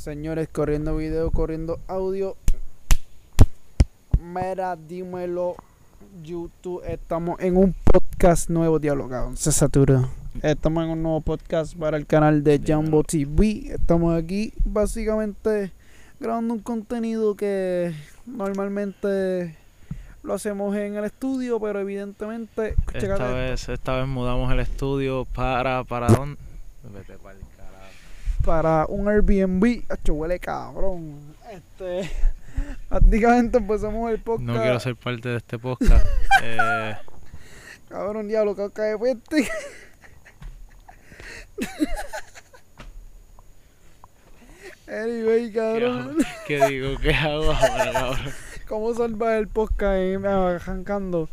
Señores, corriendo video, corriendo audio. Mira, dímelo, YouTube. Estamos en un podcast nuevo, dialogado. Se saturó. Estamos en un nuevo podcast para el canal de Jumbo TV. Estamos aquí básicamente grabando un contenido que normalmente lo hacemos en el estudio, pero evidentemente. Esta vez, esta vez mudamos el estudio para, para dónde? Vete. Para un Airbnb. Acho, huele cabrón. Este. Prácticamente empezamos el podcast. No quiero ser parte de este podcast. eh, Cabrón, diablo, que cae fuerte. anyway, cabrón. ¿Qué digo? ¿Qué hago ahora, cabrón? ¿Cómo salvar el podcast ahí, arrancando?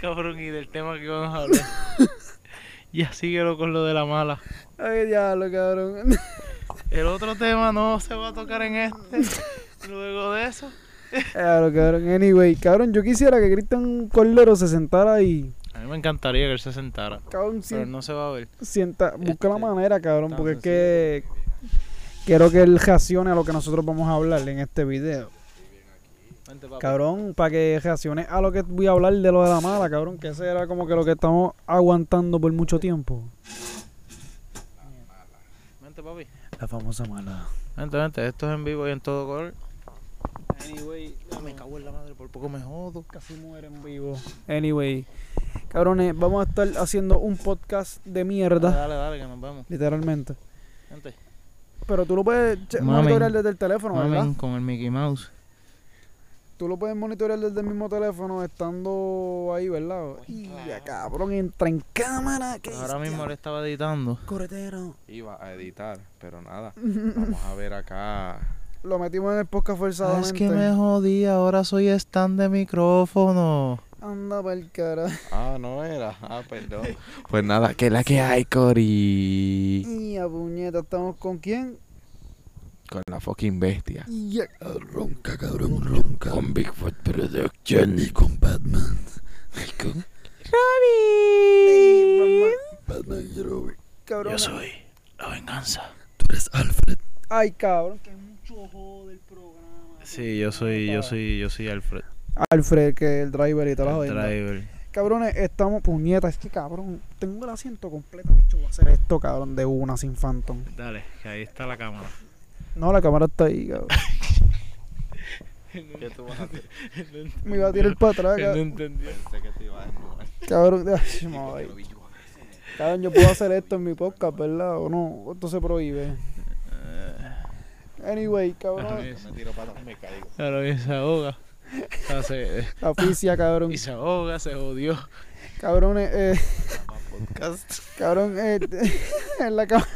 Cabrón, y del tema que vamos a hablar. ya síguelo con lo de la mala. Ay, diablo, cabrón. El otro tema no se va a tocar en este. Luego de eso. Diablo, cabrón. Anyway, cabrón, yo quisiera que Cristian Cordero se sentara ahí. A mí me encantaría que él se sentara. Cabrón, Pero si- no se va a ver. sienta, busca la Este, manera, cabrón, tan porque es que quiero que él reaccione a lo que nosotros vamos a hablar en este video. Vente. Cabrón, para que reaccione a lo que voy a hablar de lo de la mala, cabrón, que ese era como que lo que estamos aguantando por mucho tiempo. Vente, papi. La famosa mala. Vente, vente. Esto es en vivo y en todo color. Anyway, me cago en la madre, por poco me jodo. casi muere en vivo. Anyway, cabrones, vamos a estar haciendo un podcast de mierda, Dale, dale, que nos vemos. literalmente. Vente. Pero tú lo puedes monitorear desde el teléfono, ¿verdad? Mamen con el Mickey Mouse. Tú lo puedes monitorear desde el mismo teléfono estando ahí, ¿verdad? Y ya, cabrón, entra en cámara. que Ahora hostia. mismo le estaba editando. Corretero. Iba a editar, pero nada. Vamos a ver acá. Lo metimos en el podcast Ah, forzadamente. es que me jodí, ahora soy stand de micrófono. Anda pa'l cara. Ah, no era. Ah, perdón. Pues nada, que la que hay, Cori. Y a puñeta, ¿estamos con quién? Con la fucking bestia. Ronca, cabrón, ronca. Con Bigfoot Production y con Batman. Y con Batman y Robin. Cabrón. soy la venganza. Tú eres Alfred. Ay, cabrón, que mucho ojo del programa. Sí, yo soy, yo soy, yo soy Alfred, Alfred, que es el driver y toda la el jodienda. driver. Cabrones, estamos, puñeta, es que cabrón, tengo el asiento completo. Voy a hacer esto, cabrón, de una sin Phantom. Dale, que ahí está la cámara. No, la cámara está ahí, cabrón. ¿Qué tú vas a hacer? Me iba a tirar para atrás, Él no cabrón. entendió. Pensé que te ibas a desnudar. Cabrón, ay, ay. Cabrón, yo puedo hacer esto en mi podcast, ¿verdad? O no, esto se prohíbe. Anyway, cabrón. Me tiro para atrás y me caigo. Claro, y se ahoga. O sea, se- la oficia, cabrón. y se ahoga, se jodió. Cabrones, eh, Podcast. cabrón, eh, en la cámara.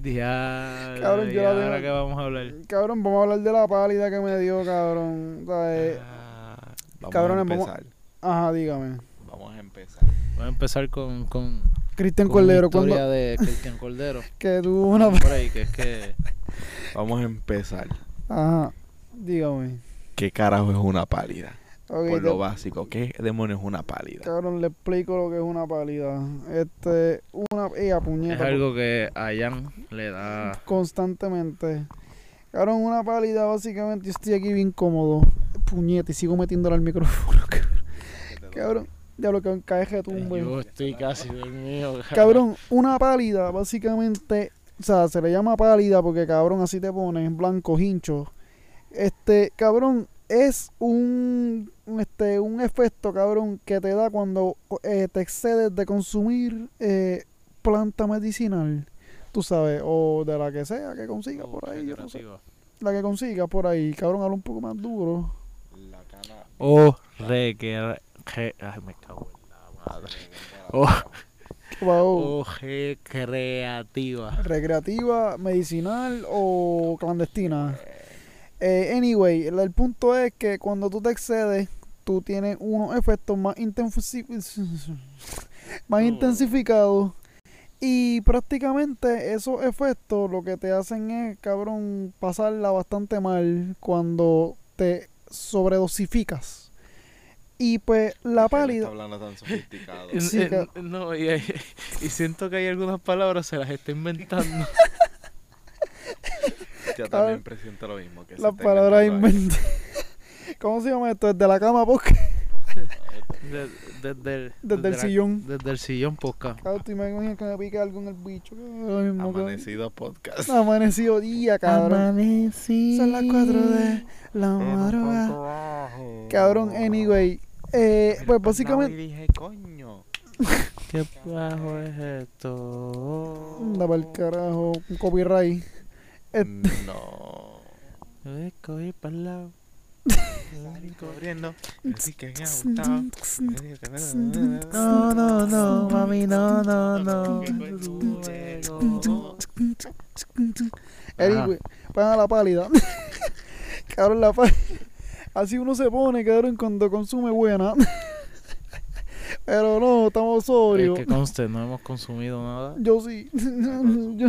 Diablo. Cabrón, yo ¿y la ahora qué vamos a hablar? Cabrón, vamos a hablar de la pálida que me dio, cabrón. O sea, eh, Ah, Vamos Cabrones, a vamos- empezar. Ajá, dígame. Vamos a empezar. Vamos a empezar con, con, Cristian Cordero, la historia cuando de Cristian Cordero. que tuvo una... Un break, es que Vamos a empezar. Ajá, dígame. ¿Qué carajo es una pálida? Ok, Por te- lo básico, ¿qué demonios es una pálida? cabrón, le explico lo que es una pálida. Este, una... Ella, es puñeta. algo que a Jan le da... Constantemente. Cabrón, una pálida, básicamente, yo estoy aquí bien cómodo. Puñeta, y sigo metiéndole al micrófono, cabrón. Cabrón, ya lo que encaje tumbe. Yo estoy casi dormido. Cabrón, una pálida, básicamente, o sea, se le llama pálida porque cabrón así te pones, blanco, hincho. Este, cabrón, es un, este, un efecto, cabrón, que te da cuando eh, te excedes de consumir eh, planta medicinal. Tú sabes, o de la que sea que consigas por ahí, yo no sé. La que consigas por ahí, cabrón, habla un poco más duro. La cana. O re que... que- Ay, me cago en la madre. O, Wow. o recreativa. recreativa, medicinal o clandestina. Eh, anyway, el, el punto es que cuando tú te excedes, tú tienes unos efectos más, intensi- más Oh. intensificados. Y prácticamente esos efectos lo que te hacen es, cabrón, pasarla bastante mal cuando te sobredosificas. Y pues la ¿Por qué él pálida... Está hablando tan sofisticado. Sí, Eh, eh, no, y, y siento que hay algunas palabras se las está inventando. Yo también presiento lo mismo. Que Las palabras inventé. ¿Cómo se llama esto? Desde la cama, podcast. De- Desde el, Desde el la- sillón. Desde el sillón, poca. Cabrón, tú me imaginas que me pique algo en el bicho. Amanecido podcast. Amanecido día, cabrón. Amanecido. Son las 4 de la madrugada. Cabrón, anyway. Eh, pues básicamente. Y dije, coño. ¿Qué bajo es esto? Anda para el carajo, un copyright. No. Voy a coger para el lado. Corriendo. Así que me ha gustado. No, no, no, mami, no, no, no. Anyway, para la pálida. cabrón, la pálida. Así uno se pone, cabrón, cuando consume buena. Pero no, estamos Es sobrios. que conste, no hemos consumido nada. Yo sí. Yo-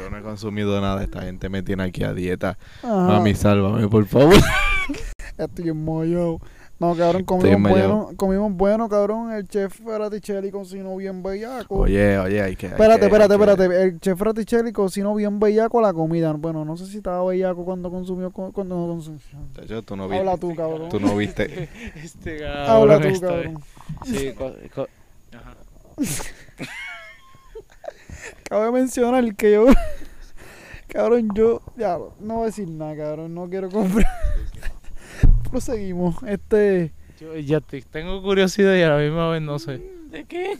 Yo no he consumido nada. Esta gente me tiene aquí a dieta. Ajá. Mami, sálvame, por favor. Estoy enmollado. No, cabrón, comimos bueno, comimos bueno, cabrón. El chef Fraticelli cocinó bien bellaco. Oye, oye, hay que. hay espérate, que- espérate, hay que- espérate. El chef Fraticelli cocinó bien bellaco la comida. Bueno, no sé si estaba bellaco cuando consumió, cu- cuando no consumió. Chacho, tú no Habla viste. tú, cabrón. Tú no viste. Este Habla cabrón tú, está- cabrón. Sí, co- co- Ajá. Cabe mencionar que yo. cabrón, yo. Ya, no voy a decir nada, cabrón. No quiero comprar. Proseguimos. Este. Yo ya te- tengo curiosidad y a la misma vez no sé. ¿De qué?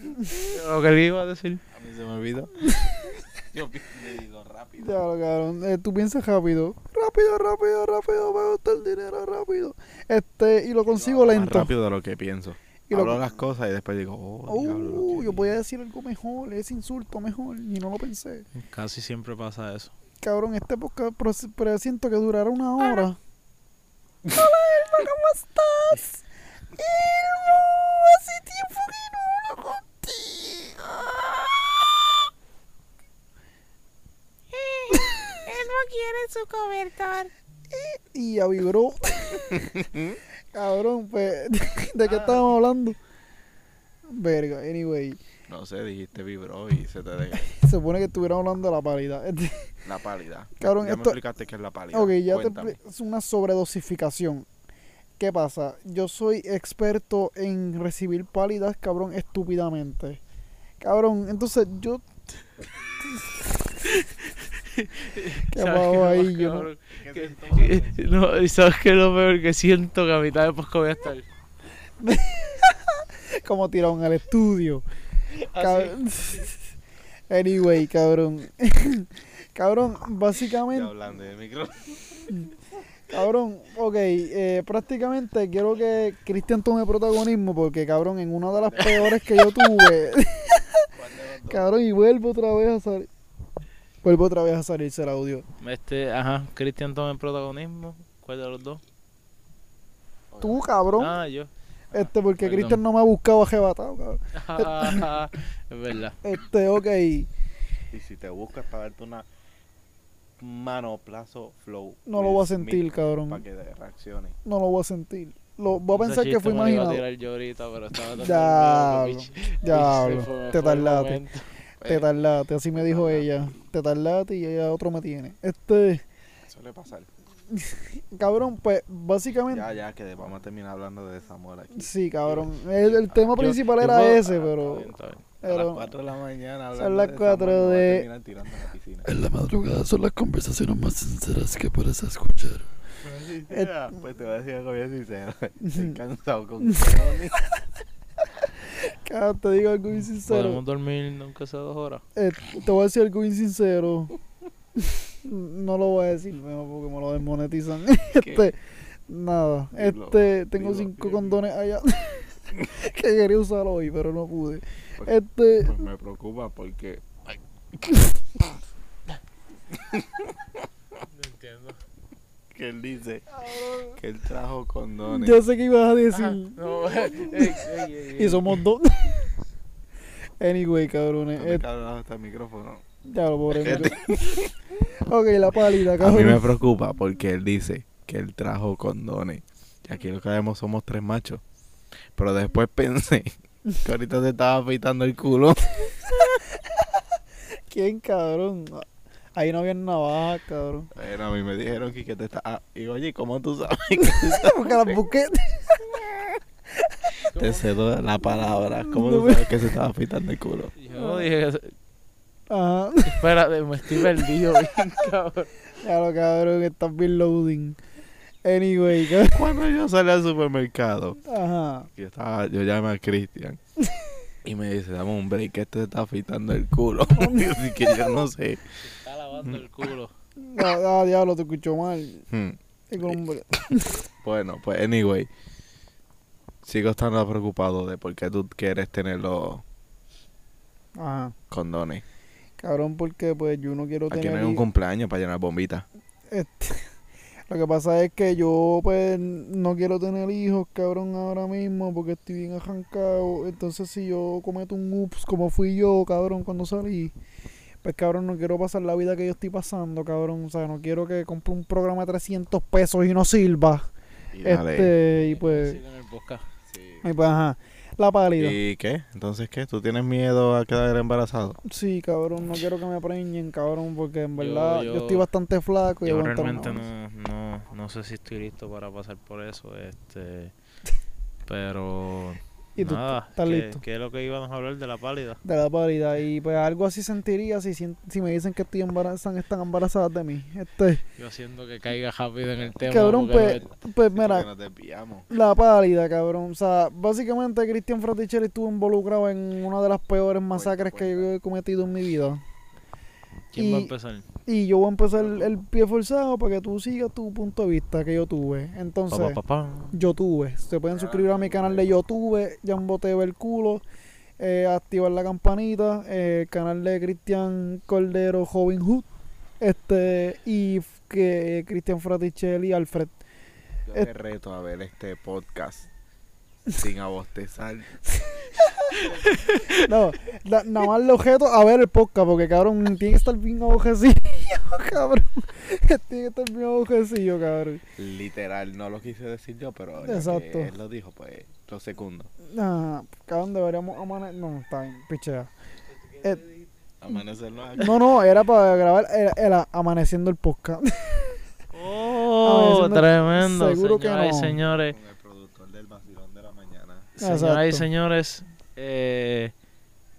Lo que le iba a decir. A mí se me olvidó. Yo le digo rápido. Ya, cabrón. eh, tú piensas rápido. Rápido, rápido, rápido. Me gusta el dinero rápido. Este. Y lo consigo Más lento. rápido de lo que pienso. Y lo- Hablo las cosas y después digo, oh, diablo, Uh, que yo podía decir algo mejor. Ese insulto mejor. Y no lo pensé. Casi siempre pasa eso. Cabrón, este podcast pro- presiento que durará una hora. Hola, Elmo, ¿cómo estás? Elmo, hace tiempo que no hablo contigo. Elmo quiere su cobertor. Y ya vibró. Cabrón, pues, ¿de qué estábamos hablando? Verga, anyway. No sé, dijiste vibró y se te deja. Se supone que estuviéramos hablando de la. Este, La pálida. Cabrón, ya esto- me explicaste qué es la pálida. Ok, ya te Cuéntame. expli- es una sobredosificación. ¿Qué pasa? Yo soy experto en recibir pálidas, cabrón, estúpidamente. Cabrón, entonces yo. ¿Qué ¿Sabes pasó qué ahí? Yo no- cabrón? Que- que- no, y sabes que lo peor que siento que a mitad de podcast voy a estar. como tirado en el estudio. Así. Cab- Anyway, cabrón. cabrón, Ya básicamente. hablando del micrófono. Cabrón, ok, eh, prácticamente quiero que Cristian tome protagonismo porque, cabrón, en una de las peores que yo tuve, cabrón, y vuelvo otra vez a salir. Vuelvo otra vez a salirse el audio. Este, ajá, Cristian toma el protagonismo. ¿Cuál de los dos? Tú, cabrón, Ah, yo. este, porque perdón. Cristian no me ha buscado arrebatado, cabrón. es verdad. Este, ok, Y si te buscas para darte una mano plazo flow. no lo voy a sentir, Para cabrón. que te reaccione. No lo voy a sentir. Lo, voy a Ese pensar que fue iba a imaginado. tirar yo ahorita, pero estaba Bicho, se fue- te tardaste. Te tardaste, así me dijo ella. Te tardaste y ella otro me tiene. Este, Suele pasar. cabrón, pues básicamente. Ya, ya, que vamos a terminar hablando de desamor aquí. Sí, cabrón. El, el tema Yo- principal yo era puedo- ese, ah, pero. está bien, está bien. A las pero 4 de la mañana Son las de cuatro desamor, me voy a de- la. En la madrugada son las conversaciones más sinceras que puedes escuchar. Ya, pues te voy a decir algo bien sincero. Estoy cansado con. Te digo algo bien sincero. Podemos dormir nunca sea dos horas. Eh, te voy a decir algo bien sincero. no lo voy a decir mejor porque me lo desmonetizan. este, nada. Dilo, Este, tengo dilo, cinco dilo. condones allá. que quería usar hoy, pero no pude. Pues- Este, Pues me preocupa porque No entiendo. Que él dice que él trajo condones. ya sé que ibas a decir. Ah, no, ey, ey, ey, ey. Y somos dos. anyway, cabrones. ¿Dónde eh, cabrón está el micrófono? ya lo pobre. Micro- ok, la pálida, A mí me cabrón. preocupa porque él dice que él trajo condones. Y aquí lo que vemos somos tres machos. Pero después pensé que ahorita se estaba afeitando el culo. ¿Quién, cabrón? Ahí no había navajas, cabrón. Bueno, a mí me dijeron que, que te está... ah, y oye, ¿cómo tú sabes que te. Porque las busqué. Te cedo la palabra. ¿Cómo No tú me- sabes que se estaba afeitando el culo? Yo dije, Ajá. espérate, me estoy perdido bien, cabrón. Ya lo cabrón, estás bien loading. Anyway, cabrón. Cuando yo salí al supermercado, Ajá. yo, estaba, yo llamé a Cristian y me dice, dame un break, que este se está afeitando el culo. Así que yo no sé. Lavando el culo. Ah, ah, diablo, te escuchó mal. Hmm. Bueno, pues anyway, sigo estando preocupado de por qué tú quieres tener los Ajá. condones. Cabrón, porque pues yo no quiero Aquí tener. no hay un cumpleaños para llenar bombitas. Este, lo que pasa es que yo pues no quiero tener hijos, cabrón, ahora mismo porque estoy bien arrancado. Entonces si yo cometo un ups como fui yo, cabrón, cuando salí, pues cabrón, no quiero pasar la vida que yo estoy pasando, cabrón. O sea, no quiero que compre un programa de 300 pesos y no sirva. Y dale. Este, y pues, Sí, en el podcast. y pues ajá, la pálida. ¿Y qué? Entonces, ¿qué? ¿Tú tienes miedo a quedar embarazado? Sí, cabrón, no quiero que me preñen, cabrón, porque en Yo- verdad yo, yo- estoy bastante flaco y Yo realmente no, no, no sé si estoy listo para pasar por eso, este, pero Y tú nada, estás ¿qué, listo. qué es lo que íbamos a hablar de la pálida? de la pálida y pues algo así sentiría si, si me dicen que estoy embarazada, están embarazadas de mí. Este, Yo haciendo que caiga rápido en el tema. cabrón, pues, pues mira, nos desviamos. la pálida, cabrón. O sea, básicamente Cristian Fraticelli estuvo involucrado en una de las peores masacres que yo he cometido en mi vida. ¿Quién va a empezar? Y yo voy a empezar el, el pie forzado para que tú sigas tu punto de vista que yo tuve. Entonces, Pa, pa, pa, pa. yo tuve. Se pueden suscribir a mi canal de yo tuve, Jambo TV el culo, eh, activar la campanita, eh, el canal de Cristian Cordero Joven Hood, este, y que Cristian Fraticelli Alfred. Yo te reto a ver este podcast sin abostezar. No, la- nada más le objeto a ver el podcast, porque cabrón, tiene que estar bien abojecillo, cabrón. tiene que estar bien abojecillo, cabrón. Literal, no lo quise decir yo, pero Exacto. que él lo dijo, pues lo segundo. Ah, cabrón, deberíamos amanecer. No, está bien, pichea. Eh, Amanecerlo aquí. no, no, era para grabar, era, era amaneciendo el podcast. Oh, tremendo. seguro que señoras y no. señores, Con el productor del vacilón de la señoras y señores, eh,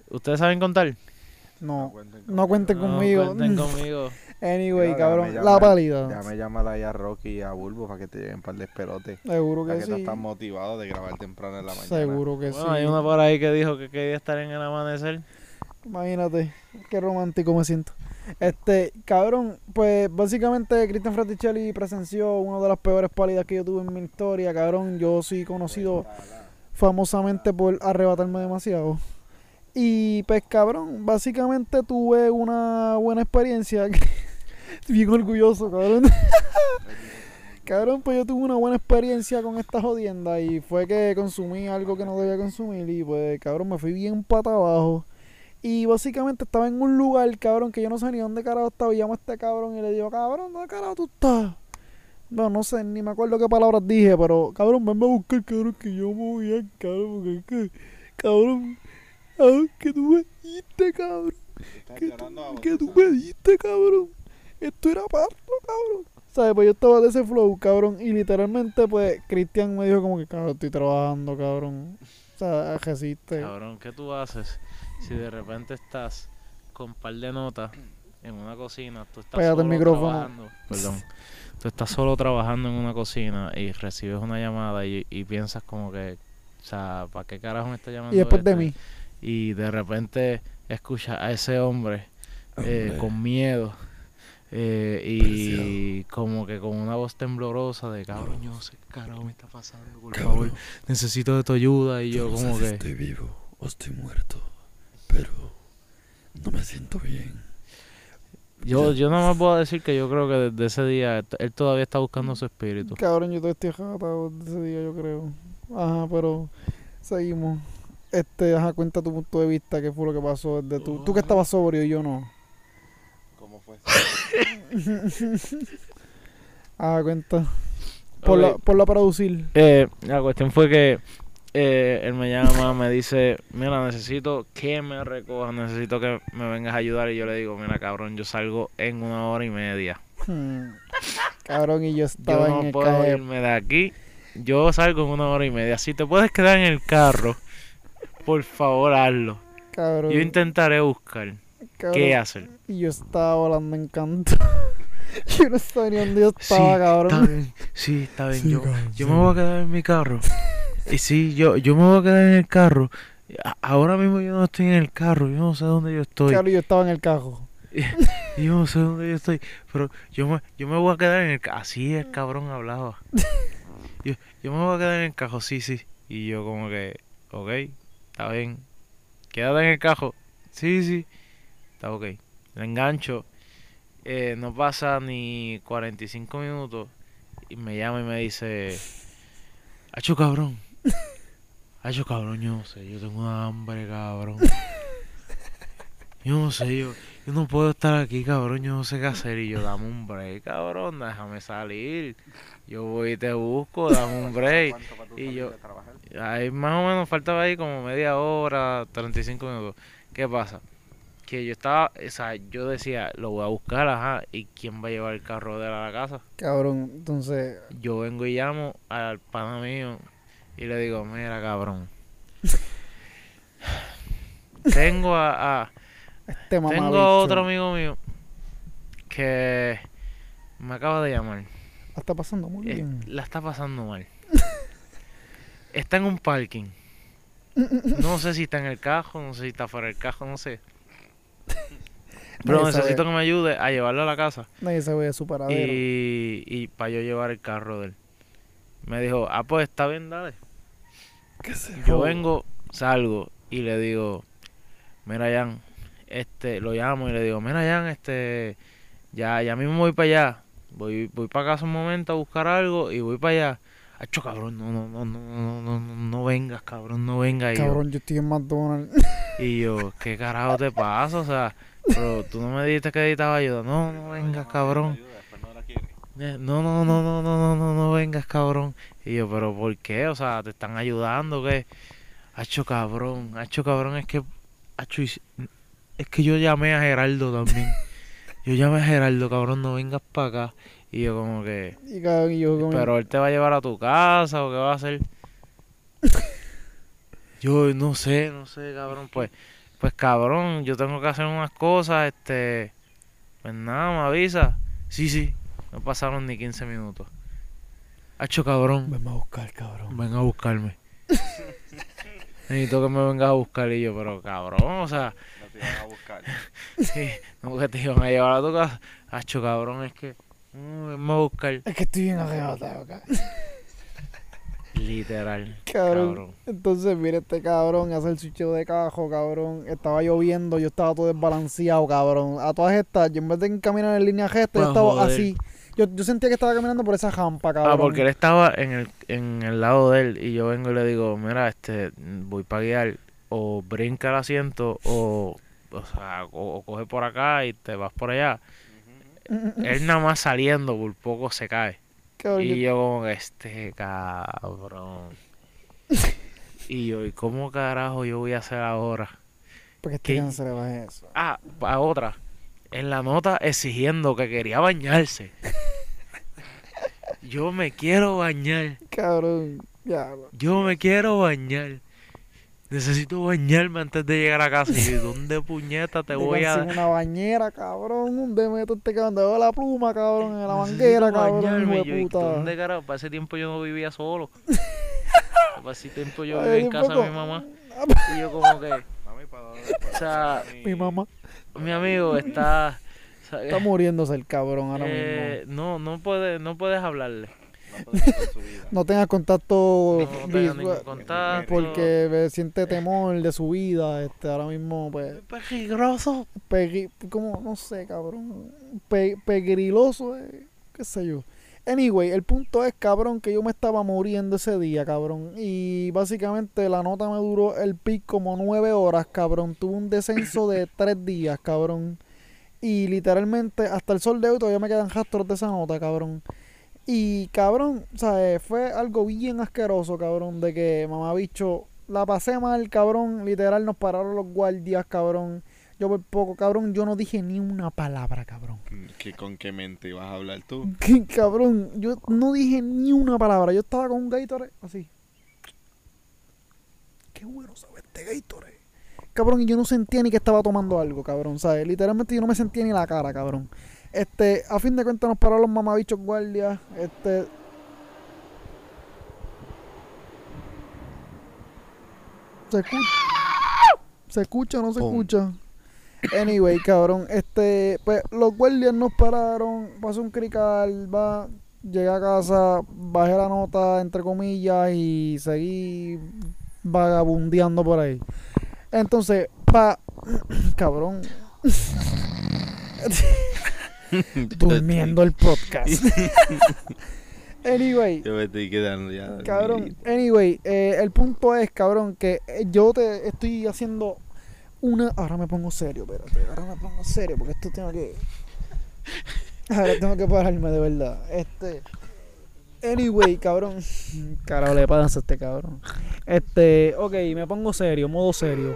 ¿ustedes saben contar? No, cuenten no cuenten No, conmigo. cuenten conmigo. Anyway, Mira, cabrón, déjame la llamar- pálida. Déjame llamar ahí a Rocky y a Bulbo para que te lleven un par de esperotes. Seguro Para que que tú sí. estás motivado de grabar temprano en la mañana. Seguro que Bueno, sí. hay uno por ahí que dijo que quería estar en el amanecer. Imagínate, qué romántico me siento. Este, cabrón, pues básicamente Cristian Fraticelli presenció una de las peores pálidas que yo tuve en mi historia, cabrón. Yo soy conocido famosamente por arrebatarme demasiado. Y pues cabrón, básicamente tuve una buena experiencia. Bien orgulloso, cabrón. cabrón, pues yo tuve una buena experiencia con esta jodienda y fue que consumí algo que no debía consumir y pues cabrón me fui bien pata abajo. Y básicamente estaba en un lugar, cabrón, que yo no sé ni dónde carajo estaba. Y llamo a este cabrón y le digo, cabrón, ¿dónde carajo tú estás? No, no sé, ni me acuerdo qué palabras dije, pero cabrón, venme a buscar, cabrón, que yo me voy a cabrón, porque es que, cabrón, cabrón, que tú me diste, cabrón, que tú, que tú me diste, cabrón. Esto era parto, cabrón. ¿Sabes? Pues yo estaba de ese flow, cabrón, y literalmente, pues, Cristian me dijo como que, cabrón, estoy trabajando, cabrón. O sea, resiste. Cabrón, ¿qué tú haces si de repente estás con un par de notas en una cocina? Tú estás Pégate el micrófono. trabajando. Perdón. Tú estás solo trabajando en una cocina y recibes una llamada y, y piensas como que, o sea, ¿para qué carajo me está llamando? Y después de este? mí. Y de repente escuchas a ese hombre eh, con miedo eh, y como que con una voz temblorosa de cabrón, yo sé qué carajo me está pasando, por Cabrón, favor, necesito de tu ayuda. Y yo no como sé si que... estoy vivo o estoy muerto, pero no me siento bien. Yo, yo nada más puedo decir que yo creo que desde ese día él- él todavía está buscando su espíritu. Cabrón, yo todavía estoy jatado de ese día, yo creo. Ajá, pero seguimos. Este, ajá, cuenta tu punto de vista, qué fue lo que pasó desde tú. Tú que estabas sobrio y yo no. ¿Cómo fue? Ajá, cuenta. Por, la, Ok. por la producir. Eh, la cuestión fue que eh, él me llama, me dice, mira, necesito que me recojas, necesito que me vengas a ayudar. Y yo le digo, mira, cabrón, yo salgo en una hora y media. Hmm. Cabrón, y yo Yo estaba en no el puedo irme de aquí. Yo salgo en una hora y media. Si te puedes quedar en el carro, por favor, hazlo. Cabrón, Yo intentaré buscar cabrón, qué hacer. Y yo estaba volando en canto. yo no sabía ni dónde yo estaba, cabrón. Está bien, sí, está bien. Sí, yo, cabrón, yo sí. me voy a quedar en mi carro. Y sí, yo, yo me voy a quedar en el carro. Ahora mismo yo no estoy en el carro. Yo no sé dónde yo estoy. Cabrón, yo estaba en el. Y yo no sé dónde yo estoy. Pero yo me, yo me voy a quedar en el carro. Así el cabrón hablaba. Yo, yo me voy a quedar en el cajo, sí, sí. Y yo como que, ok, está bien. Quédate en el cajo. Sí, sí. Está ok. Le engancho. Eh, no pasa ni 45 minutos. Y me llama y me dice, Hacho cabrón. Hacho cabrón, yo no sé. Yo tengo una hambre, cabrón. Yo no sé, yo, yo no puedo estar aquí, cabrón, yo no sé qué hacer. Y yo, dame un break, cabrón, déjame salir. Yo voy y te busco, dame un break. Y yo, ahí más o menos faltaba ahí como media hora, 35 minutos. ¿Qué pasa? Que yo estaba, o sea, yo decía, lo voy a buscar, ajá, ¿y quién va a llevar el carro de la casa? Cabrón, entonces, Yo vengo y llamo al pana mío y le digo, mira, cabrón. Tengo a- a este tengo a otro amigo mío que me acaba de llamar. Está pasando muy bien. la está pasando mal. Está en un parking. No sé si está en el cajo, no sé si está fuera del cajo, no sé. Pero sabe. necesito que me ayude a llevarlo a la casa Nadie de su paradero. y, y para yo llevar el carro de él. Me dijo, ah, pues está bien, dale. ¿Qué se Yo joder? vengo, salgo y le digo, mira, Jan, este, lo llamo y le digo, mira, Jan, este, ya, ya mismo voy para allá. Voy, voy para casa un momento a buscar algo y voy para allá. Acho, cabrón, no, no, no, no, no, no, no vengas, cabrón, no vengas. Cabrón, yo, yo estoy en McDonald's. Y yo, ¿qué carajo te pasa? O sea, pero tú no me dijiste que necesitaba ayuda. No, no vengas, cabrón. Eh, No, no, no, no, no, no, no, no vengas, cabrón. Y yo, pero ¿por qué? O sea, ¿te están ayudando? ¿Qué? Hacho cabrón, hacho cabrón, es que, hacho, es que yo llamé a Geraldo también. Yo llamé a Geraldo, cabrón, no vengas para acá. Y yo como que, Y cabrón, y yo como, pero él te va a llevar a tu casa o qué va a hacer. Yo no sé, no sé, cabrón. Pues, pues cabrón, yo tengo que hacer unas cosas, este, pues nada, me avisa. Sí, sí, no pasaron ni 15 minutos. Hacho cabrón, Venme a buscar, cabrón. ven a buscarme. Necesito que me vengas a buscar y yo, pero cabrón, o sea, sí, no que te iban a llevar a tu casa. Hacho cabrón, es que, mm, venme a buscar. Es que estoy bien arrebatado, cabrón. Literal. Cabrón. Cabrón. Entonces, mire este cabrón, hace el switcheo de cajo, cabrón. Estaba lloviendo, yo estaba todo desbalanceado, cabrón. A todas estas, yo en vez de caminar en línea recta, yo Pa' estaba joder. así. Yo, yo sentía que estaba caminando por esa jampa, cabrón. Ah, porque él estaba en el, en el lado de él y yo vengo y le digo, mira, este, voy para guiar, o brinca el asiento, o, o sea, o, o coge por acá y te vas por allá. Él nada más saliendo, por poco se cae. Cabrón, Y yo- como que, este cabrón. Y yo, ¿y cómo carajo yo voy a hacer ahora? porque este ¿qué? se le baje eso. Ah, a otra. En la nota exigiendo que quería bañarse. Yo me quiero bañar. Cabrón, ya. Yo me quiero bañar. Necesito bañarme antes de llegar a casa. Y ¿dónde puñeta te voy a una bañera, cabrón. ¿Dónde meto este cabrón? Debajo de la pluma, cabrón. En la Necesito manguera, cabrón. bañarme. yo, de ¿y puta. ¿Dónde carajo? Para ese tiempo yo no vivía solo. Para ese tiempo yo vivía en casa de mi mamá. Y yo como que, o sea, Mi mamá mi amigo está... está muriéndose el cabrón ahora eh, no, no puedes, no puedes hablarle. mismo. No tengas contacto No visual, contacto. porque siente temor de su vida. Este, ahora mismo, pues, Peligroso. pegri- como, no sé, cabrón. Pe- pegriloso, eh, qué sé yo. Anyway, el punto es, cabrón, que yo me estaba muriendo ese día, cabrón. Y básicamente la nota me duró el pic como nueve horas, cabrón. Tuve un descenso de tres días, cabrón. Y literalmente hasta el sol de hoy todavía me quedan rastros de esa nota, cabrón. Y cabrón, ¿sabes? Fue algo bien asqueroso, cabrón, de que mamá bicho la pasé mal, cabrón. Literal, nos pararon los guardias, cabrón. Yo por poco, cabrón, yo no dije ni una palabra, cabrón. ¿Qué, ¿Con qué mente ibas a hablar tú? cabrón, yo no dije ni una palabra. Yo estaba con un Gatorade así. Qué bueno sabe este Gatorade. Cabrón, y yo no sentía ni que estaba tomando algo, cabrón, ¿sabes? Literalmente yo no me sentía ni la cara, cabrón. Este, a fin de cuentas nos pararon los mamabichos guardias. Este. ¿Se escucha? ¿Se escucha o no se escucha? Anyway, cabrón, este, pues los guardias nos pararon, pasó un crical, va, llegué a casa, bajé la nota, entre comillas, y seguí vagabundeando por ahí. Entonces, pa, cabrón, durmiendo el podcast. anyway, Yo me estoy quedando ya. Cabrón, anyway, eh, el punto es, cabrón, que yo te estoy haciendo una. Ahora me pongo serio, espérate. Ahora me pongo serio porque esto tengo que. Ahora tengo que pararme de verdad. Este. Anyway, cabrón. Carajo, le pasa a este cabrón. Este, ok, me pongo serio, modo serio.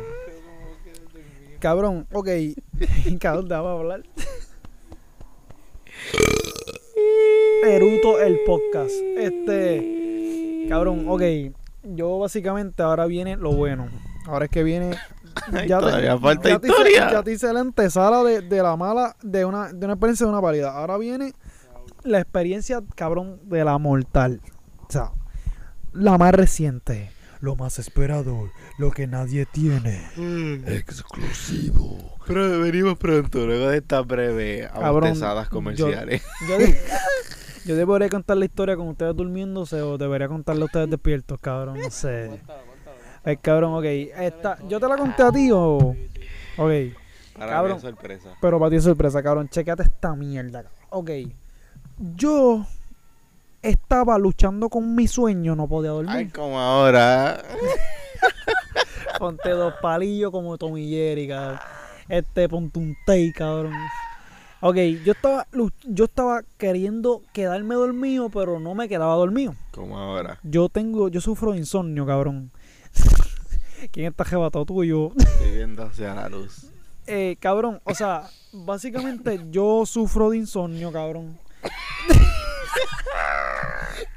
Cabrón, ok. Cabrón, vamos a hablar. Eruto el podcast. Este. Cabrón, ok. Yo básicamente ahora viene lo bueno. Ahora es que viene. Ay, te- falta ya te hice- historia. ya te hice la antesala de, de la mala, de una, de una experiencia de una pálida. Ahora viene la experiencia, cabrón, de la mortal. O sea, la más reciente. Lo más esperado. Lo que nadie tiene. Exclusivo. Pero venimos pronto, luego de estas breves abastezadas comerciales. Yo, de- yo debería contar la historia con ustedes durmiéndose o debería contarla a ustedes despiertos, cabrón. No sé. El cabrón, ok. Esta, yo te la conté a ti o. Ok. Para cabrón. mí es sorpresa. Pero para ti es sorpresa, cabrón. Chequeate esta mierda. cabrón. Ok. Yo estaba luchando con mi sueño, no podía dormir. Ay, como ahora. Ponte dos palillos como Tommy Jerry, cabrón. Este, ponte un cabrón. Ok, yo estaba, yo estaba queriendo quedarme dormido, pero no me quedaba dormido. Como ahora. Yo tengo, yo sufro de insomnio, cabrón. ¿Quién está jebatado tú y yo? Estoy viendo hacia la luz. Eh, cabrón, o sea, básicamente yo sufro de insomnio, cabrón.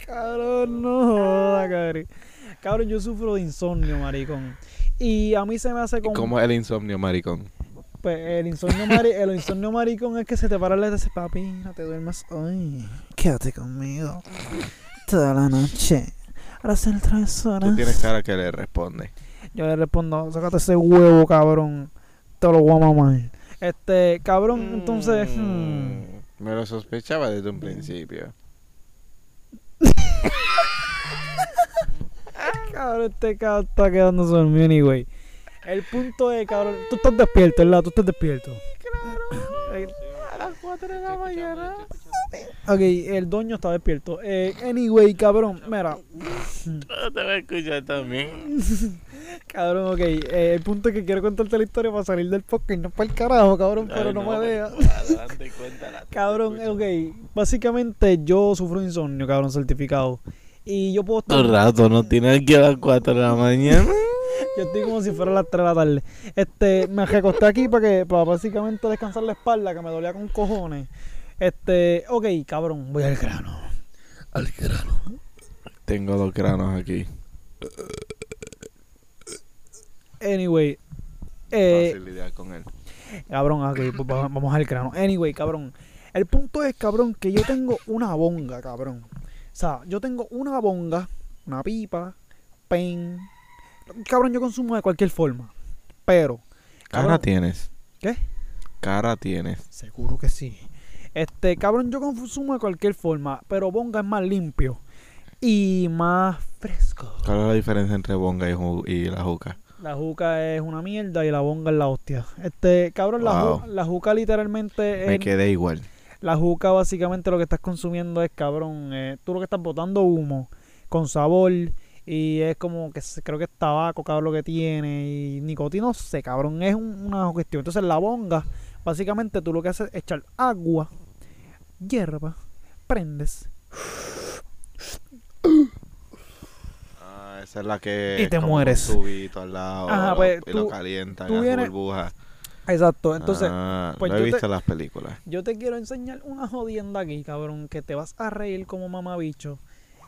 cabrón, no joda, cabrón. Cabrón, yo sufro de insomnio, maricón. Y a mí se me hace como... ¿Cómo es el insomnio, maricón? Pues el insomnio, mari- el insomnio maricón es que se te para la dice, papi, no te duermas hoy. Quédate conmigo. Toda la noche. Ahora hacer travesuras. Tú tienes cara que le responde. Yo le respondo, sácate ese huevo, cabrón. Te lo voy a mamar. Este, cabrón, entonces... hmm, Mm, Me lo sospechaba desde un principio. Cabrón, este cabrón está quedando dormido anyway. El punto es, cabrón, tú estás despierto, ¿verdad? Tú estás despierto. Claro. A las 4 de la mañana. Ok, el dueño está despierto. Eh, anyway, cabrón, mira. No te voy a escuchar también. Cabrón, ok. eh, el punto es que quiero contarte la historia para salir del podcast y no para el carajo, cabrón, pero Ay, no, me pues, deja. Adelante, cuéntala. Cabrón, ok. Básicamente yo sufro insomnio, cabrón, certificado. Y yo puedo estar... Un rato, no tienes que a las 4 de la mañana. Yo estoy como si fuera las 3 de la tarde. Este, me recosté aquí para que, para básicamente descansar la espalda, que me dolía con cojones. Este, ok, cabrón, voy al grano. Al grano. Tengo dos granos aquí. Anyway, eh, Fácil lidiar con él. cabrón, ok, pues va- vamos al grano. Anyway, cabrón. El punto es, cabrón, que yo tengo una bonga, cabrón. O sea, yo tengo una bonga, una pipa, pen. Cabrón, yo consumo de cualquier forma. Pero, Cara cabrón, tienes. ¿Qué? Cara tienes. Seguro que sí. Este, cabrón, yo consumo de cualquier forma, pero bonga es más limpio y más fresco. ¿Cuál es la diferencia entre bonga y, y la juca? La juca es una mierda y la bonga es la hostia. Este, cabrón, la, Wow. ju- la juca literalmente Me es, quedé igual. la juca básicamente lo que estás consumiendo es, cabrón, eh, tú lo que estás botando humo con sabor y es como que creo que es tabaco, cabrón, lo que tiene y nicotina, no sé, cabrón, es un- una cuestión. Entonces la bonga, básicamente tú lo que haces es echar agua, hierba, prendes esa es la que. Y te mueres. Un al lado. Ajá, pues, y lo tú- calientan. tú vienes- burbujas. Exacto, entonces Ah, pues lo he yo te- visto en las películas. yo te quiero enseñar una jodienda aquí, cabrón, que te vas a reír como mamabicho.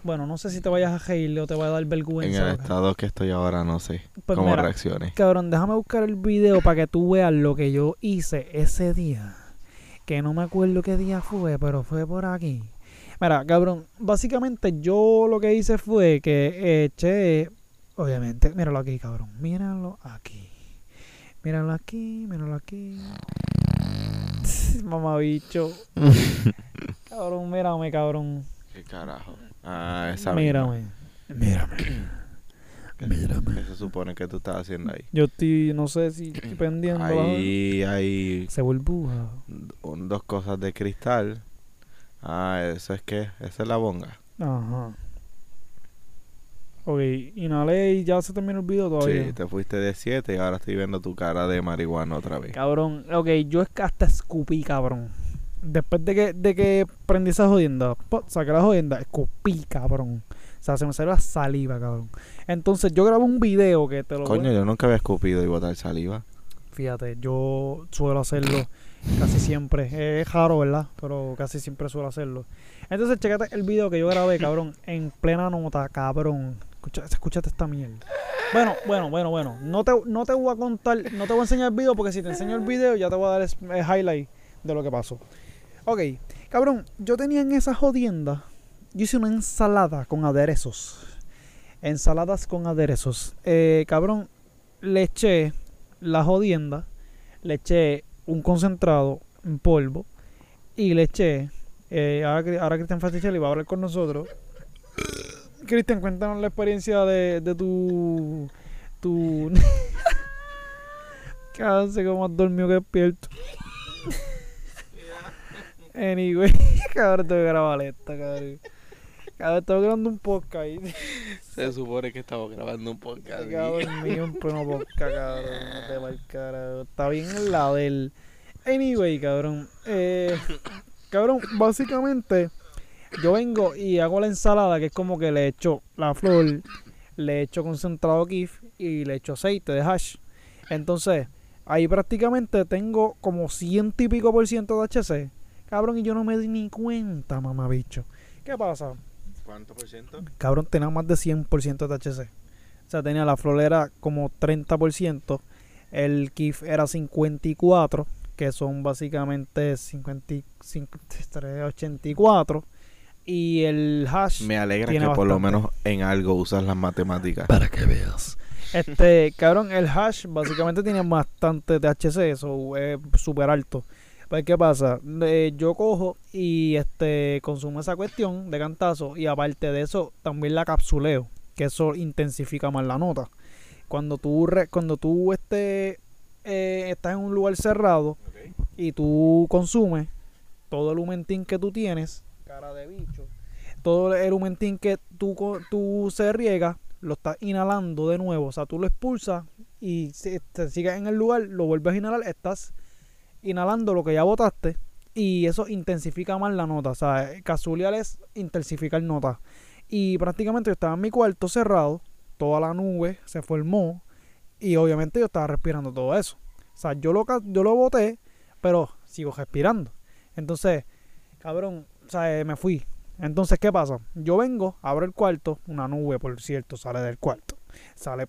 Bueno, no sé si te vayas a reír o te va a dar En vergüenza. el loca. estado que estoy ahora, no sé Pues cómo mira, reaccione. Cabrón, déjame buscar el video para que tú veas lo que yo hice ese día. Que no me acuerdo qué día fue, pero fue por aquí. Mira, cabrón, básicamente yo lo que hice fue que eché, obviamente, míralo aquí, cabrón, míralo aquí. Míralo aquí, míralo aquí. Mamabicho. cabrón, mírame, cabrón. ¿Qué carajo? Ah, esa misma. Mírame. Mírame. Mírame. ¿Qué se supone que tú estás haciendo ahí? Yo estoy, no sé si estoy pendiendo. Ahí hay Se burbuja. un- dos cosas de cristal. Ah, eso es que, esa es la bonga. Ajá. Ok, inhalé y ya se terminó el video todavía. Sí, te fuiste de 7 y ahora estoy viendo tu cara de marihuana otra vez. Cabrón, ok, yo es que hasta escupí, cabrón. Después de que, de que prendí esa jodienda, po, saqué la jodienda, escupí, cabrón. O sea, se me salió la saliva, cabrón. Entonces yo grabé un video que te lo voy a- Coño, yo nunca había escupido y botar saliva. Fíjate, yo suelo hacerlo casi siempre. Es raro, ¿verdad? Pero casi siempre suelo hacerlo. Entonces, checate el video que yo grabé, cabrón, en plena nota, cabrón. Escucha, escúchate esta mierda. Bueno, bueno, bueno, bueno. No te, no te voy a contar, no te voy a enseñar el video porque si te enseño el video ya te voy a dar el highlight de lo que pasó. Ok, cabrón, yo tenía en esa jodienda, yo hice una ensalada con aderezos. Ensaladas con aderezos. Eh, cabrón, le eché la jodienda, le eché un concentrado en polvo y le eché. eh, ahora, ahora Cristian Fasticelli va a hablar con nosotros. Cristian, cuéntanos la experiencia de, de tu. tu. Cabrón, sé cómo has dormido que despierto. Anyway, cabrón, tengo que grabar esta, cabrón. Cabrón, estoy grabando un podcast ahí. Se supone que estamos grabando un podcast. Quedó dormido en pleno podcast, cabrón. No te va el carajo. Está bien en la del. Anyway, cabrón. Eh, cabrón, básicamente, yo vengo y hago la ensalada, que es como que le echo la flor, le echo concentrado kif y le echo aceite de hash. Entonces, ahí prácticamente tengo como ciento y pico por ciento de HC. Cabrón, y yo no me di ni cuenta, mamabicho. ¿Qué pasa? ¿Cuánto por ciento? cabrón, tenía más de 100% de THC. O sea, tenía la flor era como 30%, el KIF era 54%, que son básicamente 55, 84%, y el hash, Me alegra que Tiene por lo bastante. menos en algo usas las matemáticas. Para que veas. este, cabrón, el hash básicamente tiene bastante THC, eso es súper alto. Pues, ¿qué pasa? Eh, yo cojo y este consumo esa cuestión de cantazo y aparte de eso también la capsuleo, que eso intensifica más la nota. Cuando tú re- cuando tú este, eh, estás en un lugar cerrado y tú consumes todo el humentín que tú tienes, cara de bicho, todo el humentín que tú, tú se riega, lo estás inhalando de nuevo. O sea, tú lo expulsas y si te sigues en el lugar, lo vuelves a inhalar, estás inhalando lo que ya botaste y eso intensifica más la nota. O sea, casual es intensificar nota. Y prácticamente yo estaba en mi cuarto cerrado, toda la nube se formó y obviamente yo estaba respirando todo eso. O sea, yo lo, yo lo boté, pero sigo respirando. Entonces, cabrón, o sea, eh, me fui. Entonces, ¿qué pasa? Yo vengo, abro el cuarto, una nube, por cierto, sale del cuarto. Sale,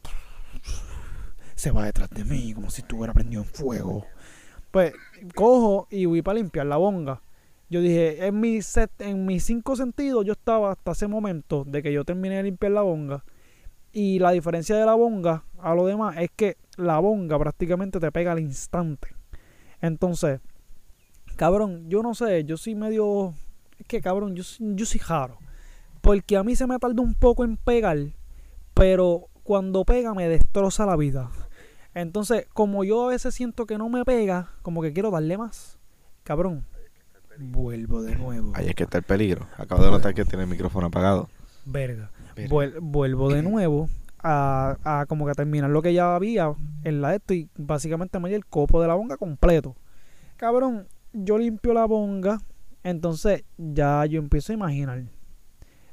se va detrás de mí como si estuviera prendido en fuego. Pues cojo y voy para limpiar la bonga. Yo dije, en mi en mis cinco sentidos, yo estaba hasta ese momento de que yo terminé de limpiar la bonga. Y la diferencia de la bonga a lo demás es que la bonga prácticamente te pega al instante. Entonces, cabrón, yo no sé, yo soy medio. Es que cabrón, yo, yo soy jaro. Porque a mí se me tarda un poco en pegar, pero cuando pega me destroza la vida. Entonces, como yo a veces siento que no me pega, como que quiero darle más. Cabrón, vuelvo de nuevo. Ahí es que está el peligro. Acabo de notar que tiene el micrófono apagado. Verga. Verga. Vuel- vuelvo de nuevo a, a como que terminar lo que ya había en la de esto y básicamente me di el copo de la bonga completo. Cabrón, yo limpio la bonga, entonces ya yo empiezo a imaginar.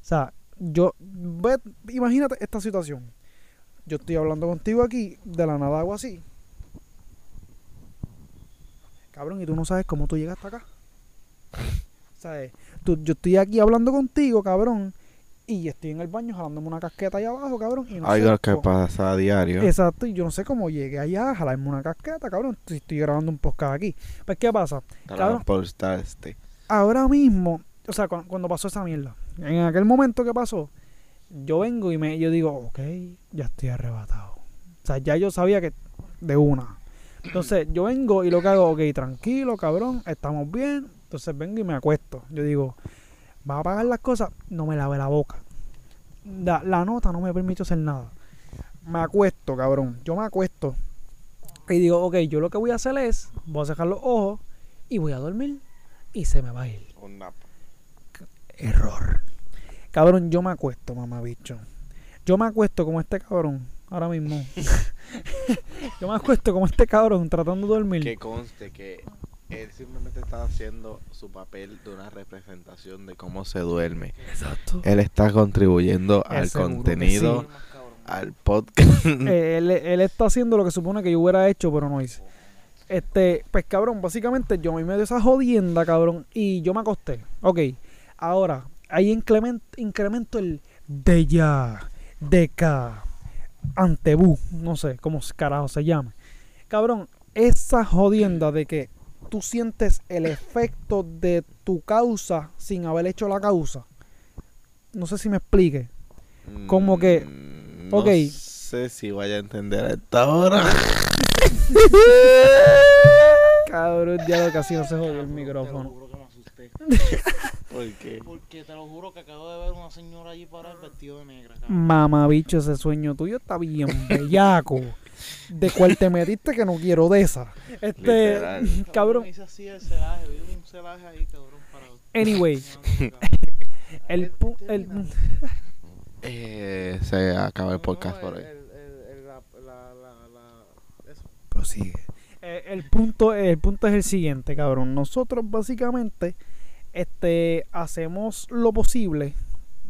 sea, yo, ve, imagínate esta situación. Yo estoy hablando contigo aquí, de la nada hago así. Cabrón, y tú no sabes cómo tú llegas hasta acá. ¿Sabes? Tú, yo estoy aquí hablando contigo, cabrón, y estoy en el baño jalándome una casqueta ahí abajo, cabrón. Y no Algo que pasa a diario. Exacto, y yo no sé cómo llegué allá a jalarme una casqueta, cabrón. Si estoy grabando un podcast aquí. Pues, ¿qué pasa? cabrón. Ahora mismo, o sea, cu- cuando, pasó esa mierda, en aquel momento que pasó, yo vengo y me, yo digo, ok, ya estoy arrebatado. O sea, ya yo sabía que de una. Entonces, yo vengo y lo que hago, ok, tranquilo, cabrón, estamos bien. Entonces vengo y me acuesto. Yo digo, vas a pagar las cosas, no me lave la boca. La, la nota no me permite hacer nada. Me acuesto, cabrón. Yo me acuesto. Y digo, ok, yo lo que voy a hacer es, voy a cerrar los ojos y voy a dormir y se me va a ir. Error. Cabrón, yo me acuesto, mamá bicho. Yo me acuesto como este cabrón, ahora mismo. yo me acuesto como este cabrón tratando de dormir. Que conste que él simplemente está haciendo su papel de una representación de cómo se duerme. Exacto. Él está contribuyendo Es al contenido, sí. al podcast. Eh, él, él está haciendo lo que supone que yo hubiera hecho, pero no hice. Este, pues cabrón, básicamente yo me medio esa jodienda, cabrón, y yo me acosté. Ok, ahora, ahí incremento, incremento el de ya, de ca, antebú, no sé cómo carajo se llama. Cabrón, esa jodienda de que tú sientes el efecto de tu causa sin haber hecho la causa. No sé si me explique. Como que- Mm, No ok. sé si vaya a entender a esta hora. Cabrón, ya lo casi no se jodió el micrófono. juro que me asusté. Porque Porque te lo juro que acabo de ver una señora allí para el vestido de negra. Mamabicho, ese sueño tuyo está bien bellaco. De cuál te metiste que no quiero de esa. Este, Literal. cabrón. Me hice así el celaje, vi un celaje ahí, cabrón, parado. Anyway, el, pu- el, eh, se acaba el podcast por hoy. prosigue. Eh, el punto, el punto es el siguiente, cabrón. Nosotros básicamente este, hacemos lo posible.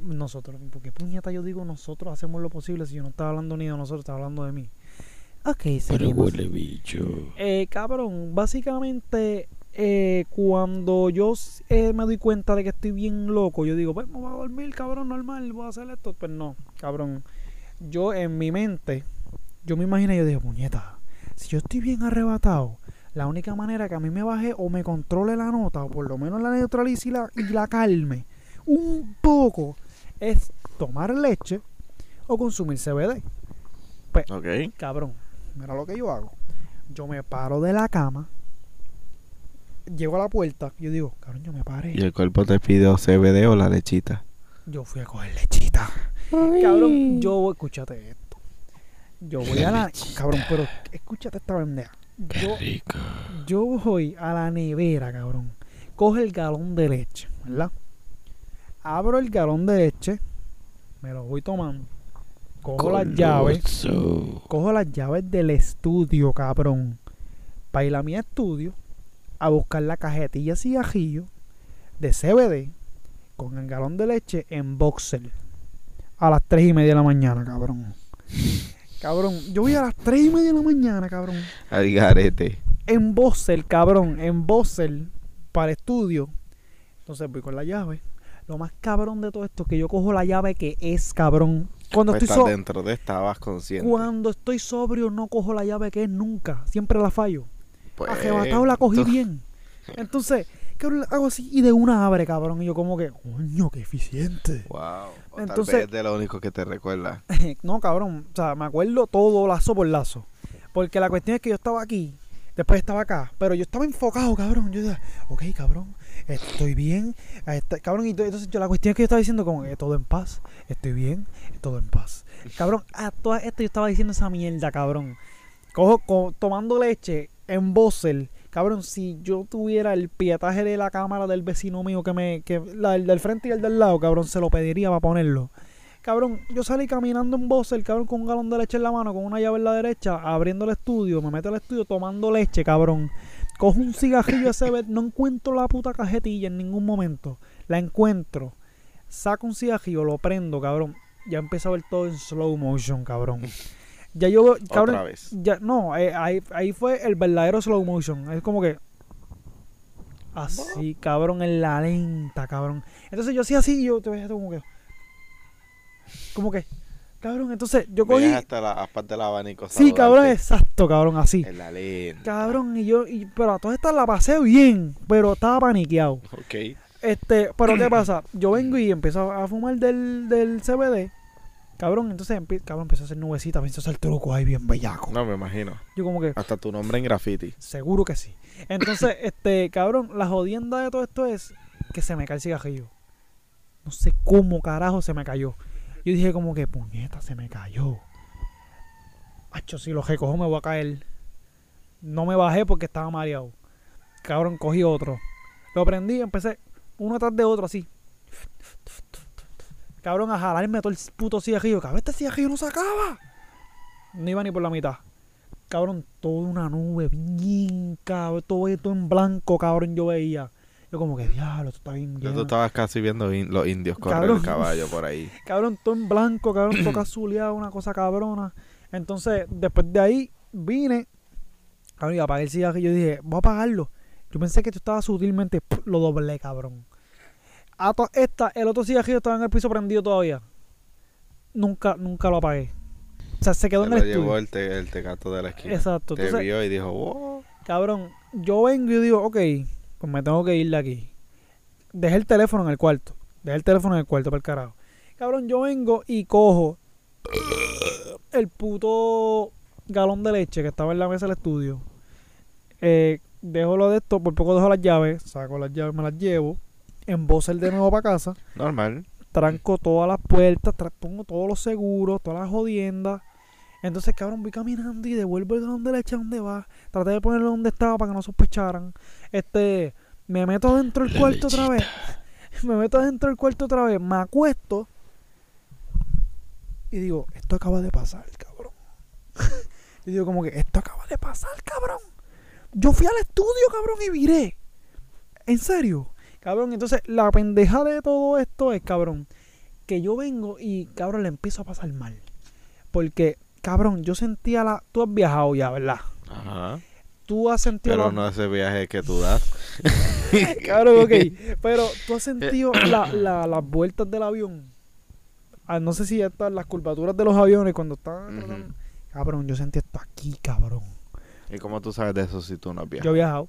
Nosotros, porque puñeta yo digo nosotros hacemos lo posible si yo no estaba hablando ni de nosotros, estaba hablando de mí. Ok, Pero huele bicho. Eh, cabrón, básicamente eh, cuando yo eh, me doy cuenta de que estoy bien loco, yo digo, pues me voy a dormir, cabrón, normal, voy a hacer esto. Pues no, cabrón. Yo en mi mente, yo me imagino, yo digo, puñeta, si yo estoy bien arrebatado, la única manera que a mí me baje o me controle la nota, o por lo menos la neutralice y la, y la calme un poco, es tomar leche o consumir CBD. Ok. Cabrón, mira lo que yo hago. Yo me paro de la cama, llego a la puerta, yo digo, cabrón, yo me paré. ¿Y el cuerpo te pidió CBD o la lechita? Yo fui a coger lechita. Cabrón, yo, escúchate esto. Yo voy a la. Cabrón, pero escúchate esta pendeja. Qué Yo, rico. yo voy a la nevera, cabrón. Coge el galón de leche, ¿verdad? Abro el galón de leche, me lo voy tomando. Cojo las llaves. Cojo las llaves del estudio, cabrón. Para ir a mi estudio a buscar la cajetilla cigajillo de CBD con el galón de leche en boxer. A las 3 y media de la mañana, cabrón. Cabrón, yo voy a las 3 y media de la mañana, cabrón. Al garete. En boxer, cabrón. En boxer para estudio. Entonces voy con la llave. Lo más cabrón de todo esto es que yo cojo la llave que es, cabrón. Cuando Pues estoy estás so- dentro de estabas consciente. cuando estoy sobrio no cojo la llave que es nunca. Siempre la fallo. Pues, Arrebatado la cogí bien. Entonces, cabrón, hago así y de una abre, cabrón. Y yo como que, coño, qué eficiente. Wow. Entonces- tal vez es de lo único que te recuerda. no, cabrón. O sea, me acuerdo todo lazo por lazo. Porque la cuestión es que yo estaba aquí, después estaba acá. Pero yo estaba enfocado, cabrón. Yo decía, ok, cabrón, estoy bien. este- cabrón, y to- entonces yo, la cuestión es que yo estaba diciendo como todo en paz. Estoy bien, todo en paz. Cabrón, a todas esto yo estaba diciendo esa mierda, cabrón. Cojo, co- tomando leche en Bossel. Cabrón, si yo tuviera el pietaje de la cámara del vecino mío que me. que la, el del frente y el del lado, cabrón, se lo pediría para ponerlo. Cabrón, yo salí caminando en Bossel, cabrón, con un galón de leche en la mano, con una llave en la derecha, abriendo el estudio, me meto al estudio tomando leche, cabrón. Cojo un cigajillo ese, no encuentro la puta cajetilla en ningún momento. La encuentro. saco un cigarrillo, lo prendo, cabrón. Ya empiezo a ver todo en slow motion, cabrón. Ya yo, cabrón, Otra vez. ya, no, eh, ahí, ahí fue el verdadero slow motion. Es como que. Así, cabrón, en la lenta, cabrón. Entonces yo hacía así y yo te veía como que. Como que. Cabrón, entonces yo cogí. Veías hasta la aparte del abanico. Sí, cabrón, exacto, cabrón, así. En la lenta. Cabrón, y yo. Y, pero a todas estas la pasé bien, pero estaba paniqueado. Ok. Este, pero ¿qué pasa? Yo vengo y empiezo a fumar del, del CBD. Cabrón, entonces cabrón, empezó a hacer nubecita, empezó a hacer truco ahí bien bellaco. No me imagino. Yo como que, Hasta tu nombre en graffiti. seguro que sí. Entonces, este, cabrón, la jodienda de todo esto es que se me cae el cigarrillo. No sé cómo carajo se me cayó. Yo dije como que, puñeta, se me cayó. Hacho, si lo recojo me voy a caer. No me bajé porque estaba mareado. Cabrón, cogí otro. Lo prendí empecé uno tras de otro así. Cabrón, a jalarme todo el puto cigarrillo. Cabrón, este cigarrillo no se acaba. No iba ni por la mitad. Cabrón, toda una nube, bien cabrón, todo esto en blanco, cabrón, yo veía. Yo como que, diablo, esto está bien lleno". tú estabas casi viendo in- los indios correr Cabrón. el caballo por ahí. Cabrón, todo en blanco, cabrón, todo azuleado, una cosa cabrona. Entonces, después de ahí, vine, cabrón, y apagué el cigarrillo y dije, voy a apagarlo. Yo pensé que tú estabas sutilmente, lo doblé, cabrón. A todas estas, el otro cigarrillo estaba en el piso prendido todavía. Nunca, nunca lo apagué. O sea, se quedó Se en el llevó estudio. el, te- el tecato de la esquina. Exacto. Te Entonces, vio y dijo, wow. Cabrón, yo vengo y digo, ok, pues me tengo que ir de aquí. Dejé el teléfono en el cuarto. Dejé el teléfono en el cuarto, para el carajo. Cabrón, yo vengo y cojo el puto galón de leche que estaba en la mesa del estudio. Eh, dejo lo de esto, por poco dejo las llaves, saco las llaves, me las llevo, embozo el de nuevo para casa, Normal. tranco todas las puertas, tra- pongo todos los seguros, todas las jodiendas. Entonces, cabrón, voy caminando y devuelvo el galón de leche a donde va. Traté de ponerlo donde estaba para que no sospecharan. Este, me meto dentro del cuarto otra vez. Me meto dentro del cuarto otra vez, me acuesto y digo, esto acaba de pasar, cabrón. y digo como que esto acaba de pasar, cabrón. Yo fui al estudio, cabrón, y viré. En serio. Cabrón, entonces la pendeja de todo esto es, cabrón, que yo vengo y, cabrón, le empiezo a pasar mal. Porque, cabrón, yo sentía la... Tú has viajado ya, ¿verdad? Ajá. Tú has sentido Pero la... no ese viaje que tú das. Cabrón, ok. Pero tú has sentido la- la- las vueltas del avión. Ah, no sé si estas las curvaturas de los aviones cuando están. Ujú. Cabrón, yo sentí esto aquí, cabrón. ¿Y cómo tú sabes de eso si tú no has Yo viajado? he viajado.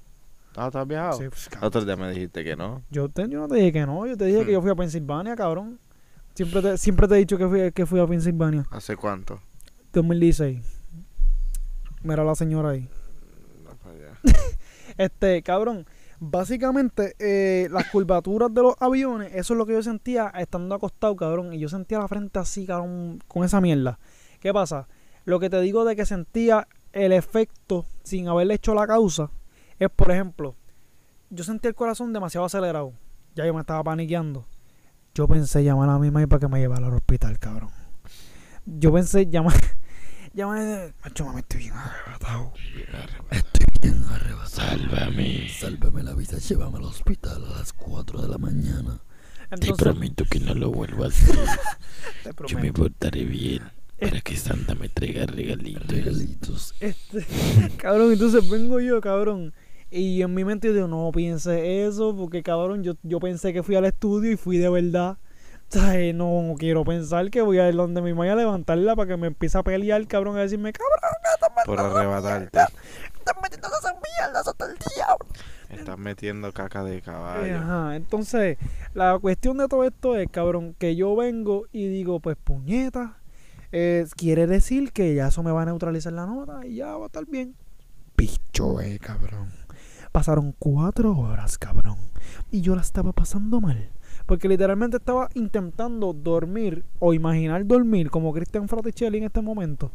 Ah, ¿tú has viajado? Sí, pues, cabrón. Otro día me dijiste que no. yo, te- yo no te dije que no, yo te dije que Hmm. yo fui a Pensilvania, cabrón. Siempre te, siempre te he dicho que fui, que fui a Pensilvania. ¿Hace cuánto? 2016. Mira la señora ahí. No, para allá. Este, cabrón, básicamente eh, las curvaturas de los aviones, eso es lo que yo sentía estando acostado, cabrón, y yo sentía la frente así, cabrón, con esa mierda. ¿Qué pasa? Lo que te digo de que sentía el efecto sin haberle hecho la causa es, por ejemplo, yo sentí el corazón demasiado acelerado. Ya yo me estaba paniqueando. Yo pensé llamar a mi mamá para que me llevara al hospital, cabrón. Yo pensé llamar... llamar... Macho, mami, estoy bien arrebatado. Estoy bien arrebatado. Sálvame. Sálvame la vida, llévame al hospital a las 4 de la mañana. Te prometo que no lo vuelvo a hacer. te Yo me prometo. portaré bien para que Santa me traiga regalitos. Regalitos. Este, cabrón, entonces vengo yo, cabrón. Y en mi mente yo digo, no piense eso, porque cabrón, yo, yo pensé que fui al estudio y fui de verdad. ¿Sabes? No quiero pensar que voy a ir donde mi mamá a levantarla para que me empiece a pelear, cabrón, a decirme, cabrón, Por arrebatarte. estás metiendo esas mierdas hasta el diablo. Estás metiendo caca de Eh, caballo. Ajá, entonces, la cuestión de todo esto es, cabrón, que yo vengo y digo, pues puñeta, eh, quiere decir que ya eso me va a neutralizar la nota y ya va a estar bien. Picho, eh, cabrón. Pasaron cuatro horas, cabrón. Y yo la estaba pasando mal. Porque literalmente estaba intentando dormir o imaginar dormir como Christian Fraticelli en este momento.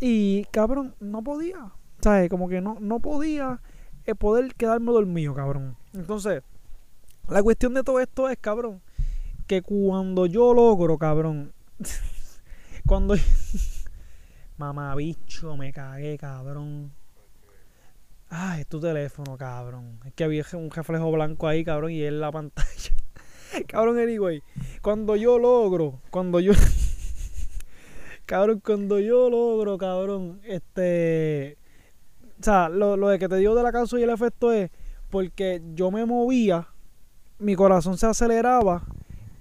Y, cabrón, no podía. ¿Sabes? Como que no, no podía eh, poder quedarme dormido, cabrón. Entonces, la cuestión de todo esto es, cabrón, que cuando yo logro, cabrón, cuando... Mamá bicho, me cagué, cabrón. Ay, tu teléfono, cabrón. Es que había un reflejo blanco ahí, cabrón, y es la pantalla. cabrón, anyway. cuando yo logro, cuando yo. cabrón, cuando yo logro, cabrón, este. O sea, lo, lo de que te digo de la causa y el efecto es porque yo me movía, mi corazón se aceleraba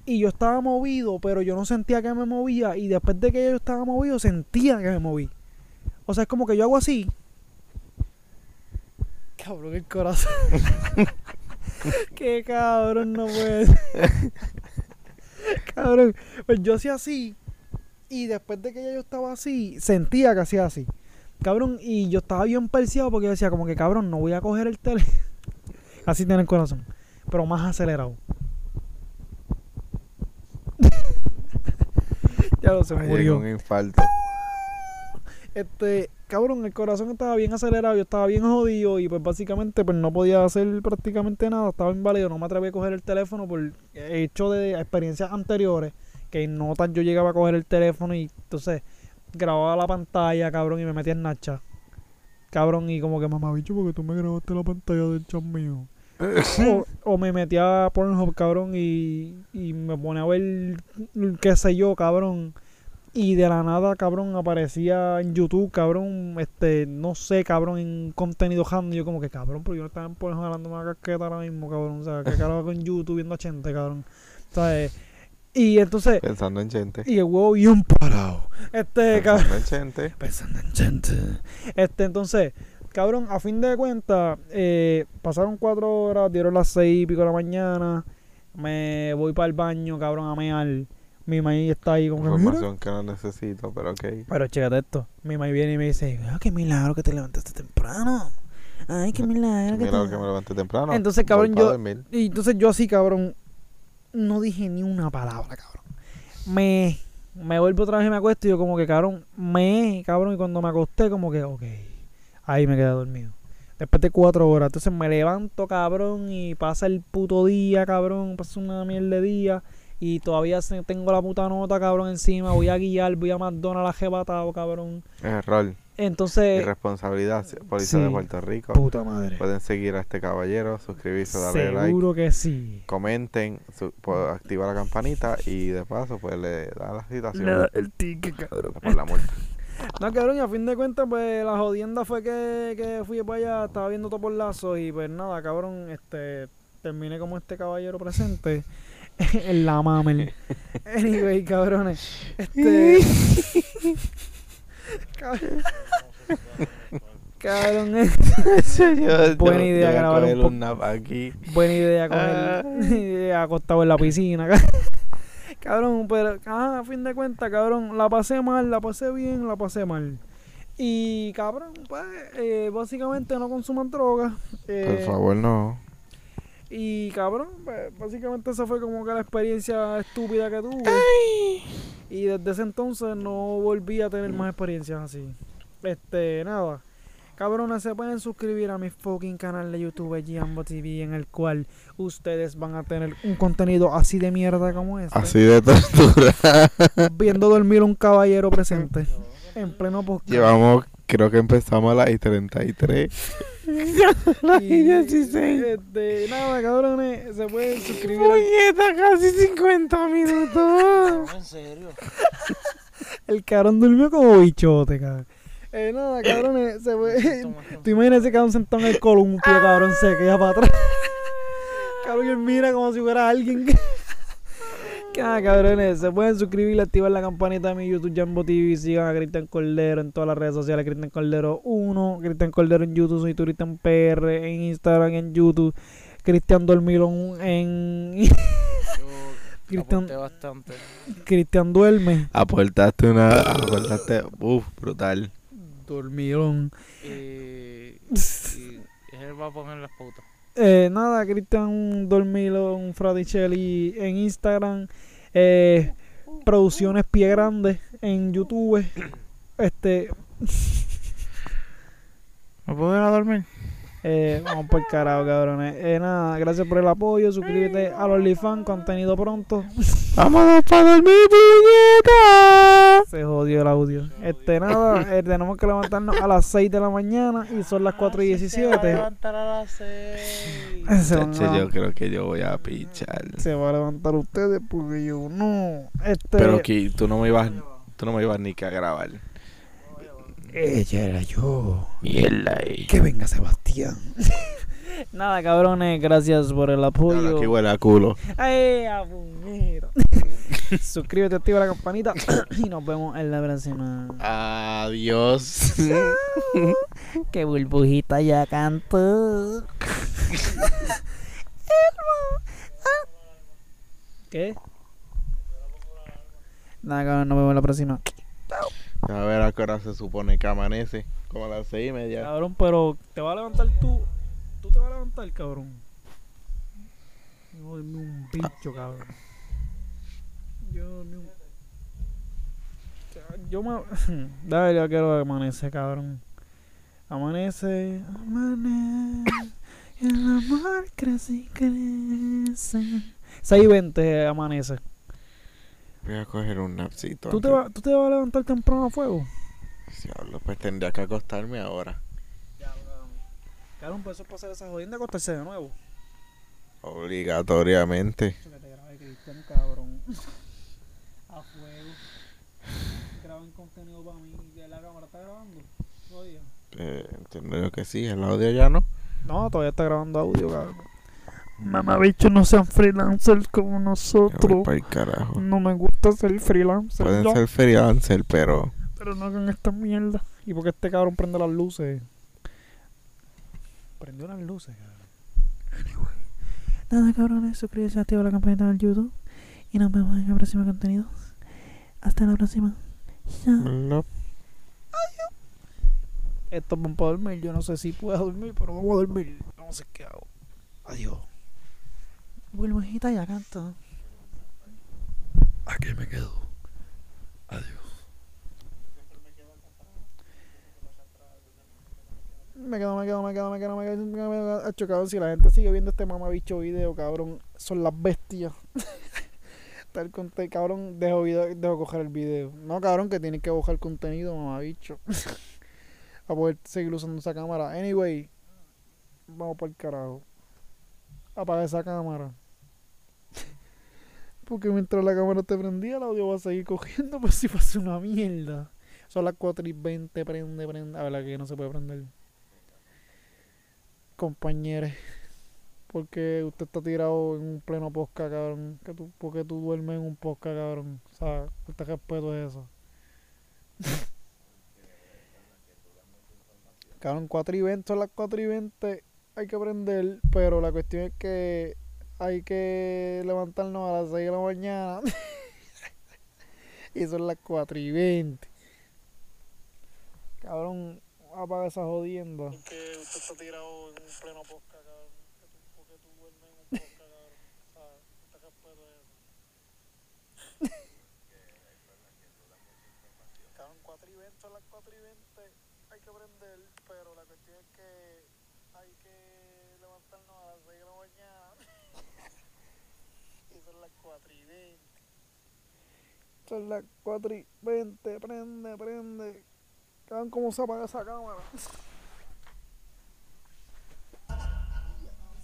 y yo estaba movido, pero yo no sentía que me movía y después de que yo estaba movido sentía que me moví. O sea, es como que yo hago así. Cabrón, el corazón. Qué cabrón, no puede ser. Cabrón, pues yo hacía así y después de que ya yo estaba así, sentía que hacía así. Cabrón, y yo estaba bien perseado porque yo decía como que cabrón, no voy a coger el teléfono. Así tiene el corazón, pero más acelerado. ya lo se murió. un infarto. Este, cabrón, el corazón estaba bien acelerado, yo estaba bien jodido y pues básicamente pues no podía hacer prácticamente nada, estaba inválido, no me atreví a coger el teléfono por hecho de experiencias anteriores, que en notas yo llegaba a coger el teléfono y entonces grababa la pantalla, cabrón, y me metía en Nacha. Cabrón, y como que mamá bicho, porque tú me grabaste la pantalla del chat mío. o, o me metía a Pornhub, cabrón, y, y me ponía a ver, qué sé yo, cabrón. Y de la nada, cabrón, aparecía en YouTube, cabrón, este, no sé, cabrón, en contenido. Y yo como que, cabrón, pero yo no estaba en Pornhub hablando una casqueta ahora mismo, cabrón. O sea, que carajo con YouTube viendo a gente, cabrón. ¿Sabes? Y entonces, Pensando en gente. y el huevo bien parado. Este, cabrón. Pensando en gente. Pensando en gente. Este, entonces, cabrón, a fin de cuentas, eh, pasaron cuatro horas, dieron las seis y pico de la mañana. Me voy para el baño, cabrón, a mear. Mi maíz está ahí como que, "Mira". Información que no necesito, pero ok. Pero chécate esto. Mi maíz viene y me dice, ah, qué milagro que te levantaste temprano. Ay, qué milagro que Mira te... que me levanté temprano. Entonces, cabrón, yo-. Y entonces yo así, cabrón, no dije ni una palabra, cabrón. Me, me vuelvo otra vez y me acuesto y yo como que, cabrón, me, cabrón, y cuando me acosté como que, ok, ahí me quedé dormido. Después de cuatro horas, entonces me levanto, cabrón, y pasa el puto día, cabrón, pasa una mierda de día. Y todavía tengo la puta nota, cabrón, encima. Voy a guiar, voy a McDonald's arrebatado, cabrón. Error. Entonces, Irresponsabilidad. Policía de. Puerto Rico. puta madre. Pueden seguir a este caballero, suscribirse, darle like, Seguro que sí. comenten, pues, activa la campanita y de paso pues le da la citación Le da el ticket, cabrón. por la multa. No, cabrón, y a fin de cuentas, pues la jodienda fue que, que fui para allá, estaba viendo todo por lazo y pues nada, cabrón, este, terminé como este caballero presente en la mamel. Anyway, cabrones, este... cabrón, cabrón, eh, Yo- Buena yo- idea yo grabar un po- un nap aquí. buena idea Ah. acostado en la piscina. cabrón, pero ah, a fin de cuentas, cabrón, la pasé mal, la pasé bien, la pasé mal. Y cabrón, pues eh, básicamente no consuman drogas. eh, Por favor, no. Y cabrón, pues, básicamente esa fue como que la experiencia estúpida que tuve. Y desde ese entonces no volví a tener más experiencias así. Este, nada. Cabrones, se pueden suscribir a mi fucking canal de YouTube Giambo TV en el cual ustedes van a tener un contenido así de mierda como este. Así de tortura. Viendo dormir un caballero presente en pleno podcast. Llevamos, creo que empezamos a las y 33. Y, este, nada, cabrones, se pueden suscribir al casi 50 minutos. En serio. El cabrón durmió como bichote, cabrón. Eh, nada, cabrones, se fue. Tú imaginas ese cabrón sentado en el columpio, cabrón, se queda para atrás. Cabrón, y él mira como si fuera alguien. que- Nada, cabrones, se pueden suscribir, activar la campanita de mi YouTube Jambo TV, sigan a Cristian Cordero en todas las redes sociales, Cristian Cordero 1, Cristian Cordero en YouTube, soy Cristian PR, en Instagram, en YouTube, Cristian Dormilón en Yo Cristian, bastante. Cristian Duerme, Aportaste una. Aportaste. Uf, brutal. Dormilón. Y, y él va a poner las pautas. Eh, nada, Cristian Dormilón, Fradicelli en Instagram. Eh, producciones Pie Grande en YouTube. Este, ¿Me puedo ir a dormir? Eh, vamos por carajo, cabrones. Eh, nada, gracias por el apoyo. Suscríbete a los OnlyFans, contenido pronto. Vámonos para dormir, puñeta. Se jodió el audio. Este, nada, eh, tenemos que levantarnos a las 6 de la mañana y son las 4 y 17. levantar a las seis. Se, van Chacho, a- yo creo que yo voy a pichar. se va a levantar ustedes porque yo no. Este, Pero que tú no me ibas, tú no me ibas ni que a grabar. Ella era yo. Mierda, eh. Que venga Sebastián. Nada, cabrones, gracias por el apoyo. Aquí huele a culo. ¡Ay! Suscríbete, activa la campanita y nos vemos en la próxima. Adiós. Que burbujita ya cantó. ¿Qué? Nada, cabrón, nos vemos en la próxima. A ver a qué hora se supone que amanece. Como a las seis y media. Cabrón, pero te vas a levantar tú. Tú te vas a levantar, cabrón. Yo dormí un bicho, cabrón. Yo dormí un. Yo me. Dale, ya quiero que amanece, cabrón. Amanece. Amanece. El amor crece y crece. 6 y 20 amanece. Voy a coger un napsito. ¿Tú te, vas, ¿Tú te vas a levantar temprano a fuego? Diablo, pues tendría que acostarme ahora. Cabrón, pues eso es pasar esa jodienda acostarse de nuevo. Obligatoriamente. que te grabe Cristian, cabrón. A fuego. Graben contenido para mí. ¿Ya la cámara está grabando? Todavía. Eh, entiendo yo que sí. El audio ya no. No, todavía está grabando audio, cabrón. Mamá, bicho, no sean freelancers como nosotros. carajo. No me gusta ser freelancer. Pueden yo, ser freelancer, pero Pero no hagan esta mierda. ¿Y porque este cabrón prende las luces? Prendió las luces, cabrón. Nada, cabrones. Suscríbete, activa la campanita del YouTube. Y nos vemos en el próximo contenido. Hasta la próxima. Chao. no. Esto es para dormir. Yo no sé si puedo dormir, pero vamos a dormir. No sé qué hago. Adiós. Burbujita ya canto. Aquí me quedo. Adiós. Me quedo, me quedo, me quedo, me quedo, me quedo, me quedo, me quedo. Cabrón, si la gente sigue viendo este mamabicho video, cabrón, son las bestias. Tal conte, cabrón, dejo, video, dejo coger el video. No, cabrón, que tienes que bajar contenido, mamabicho. a poder seguir usando esa cámara. Anyway, vamos para el carajo. Apaga esa cámara. Porque mientras la cámara te prendía, el audio va a seguir cogiendo, pues si pasa una mierda. Son las 4 y 20, prende, prende. A ver, la que no se puede prender. Compañeros. Porque usted está tirado en un pleno posca, cabrón. Que tú, porque tú duermes en un posca, cabrón. O sea, ¿qué respeto es eso? cabrón, 4 y 20, son las 4 y 20. Hay que prender, pero la cuestión es que hay que levantarnos a las 6 de la mañana. y son las 4 y 20. Cabrón, apaga esa jodienda. Porque usted está tirado en pleno posca, cabrón. Que tú, porque tú duermes en un posca, cabrón. O sea, ¿qué respeto es eso? cabrón, 4 y 20, son las 4 y 20. Hay que prender, pero la cuestión es que hay que levantarnos a las 6 de la mañana. y son las 4 y 20. Son las 4 y 20, prende, prende. ¿cómo se apaga esa cámara?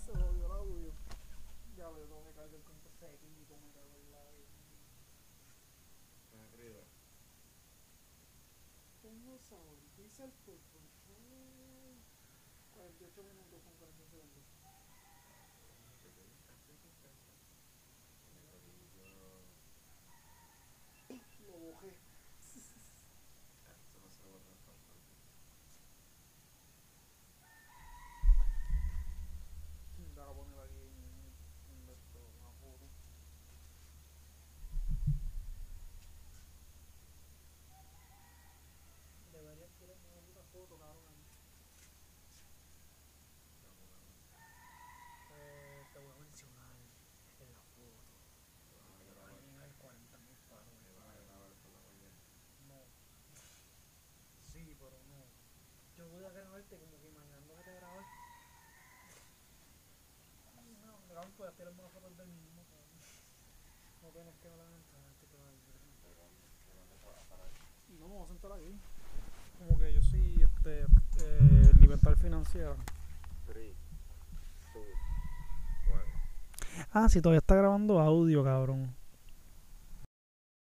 Se jodió el. Ya lo tengo sabor, el fútbol. Mm, 48 minutos con 40 segundos. Lo bojé. Voy a poner aquí un, un de estos, una foto. Deberías tirarme una puta foto, cabrón. Eh, te voy a mencionar en la foto. Alguien hay 40 mil No. Sí, pero no. Yo voy a grabarte como que imaginando que te grabé. No, me cabrón, puedes tirarme una foto del mismo, cabrón. No tienes que lamentar, te quedas No me voy a sentar aquí. Como que yo soy este, eh, libertad financiera. Ah, si todavía está grabando audio, cabrón.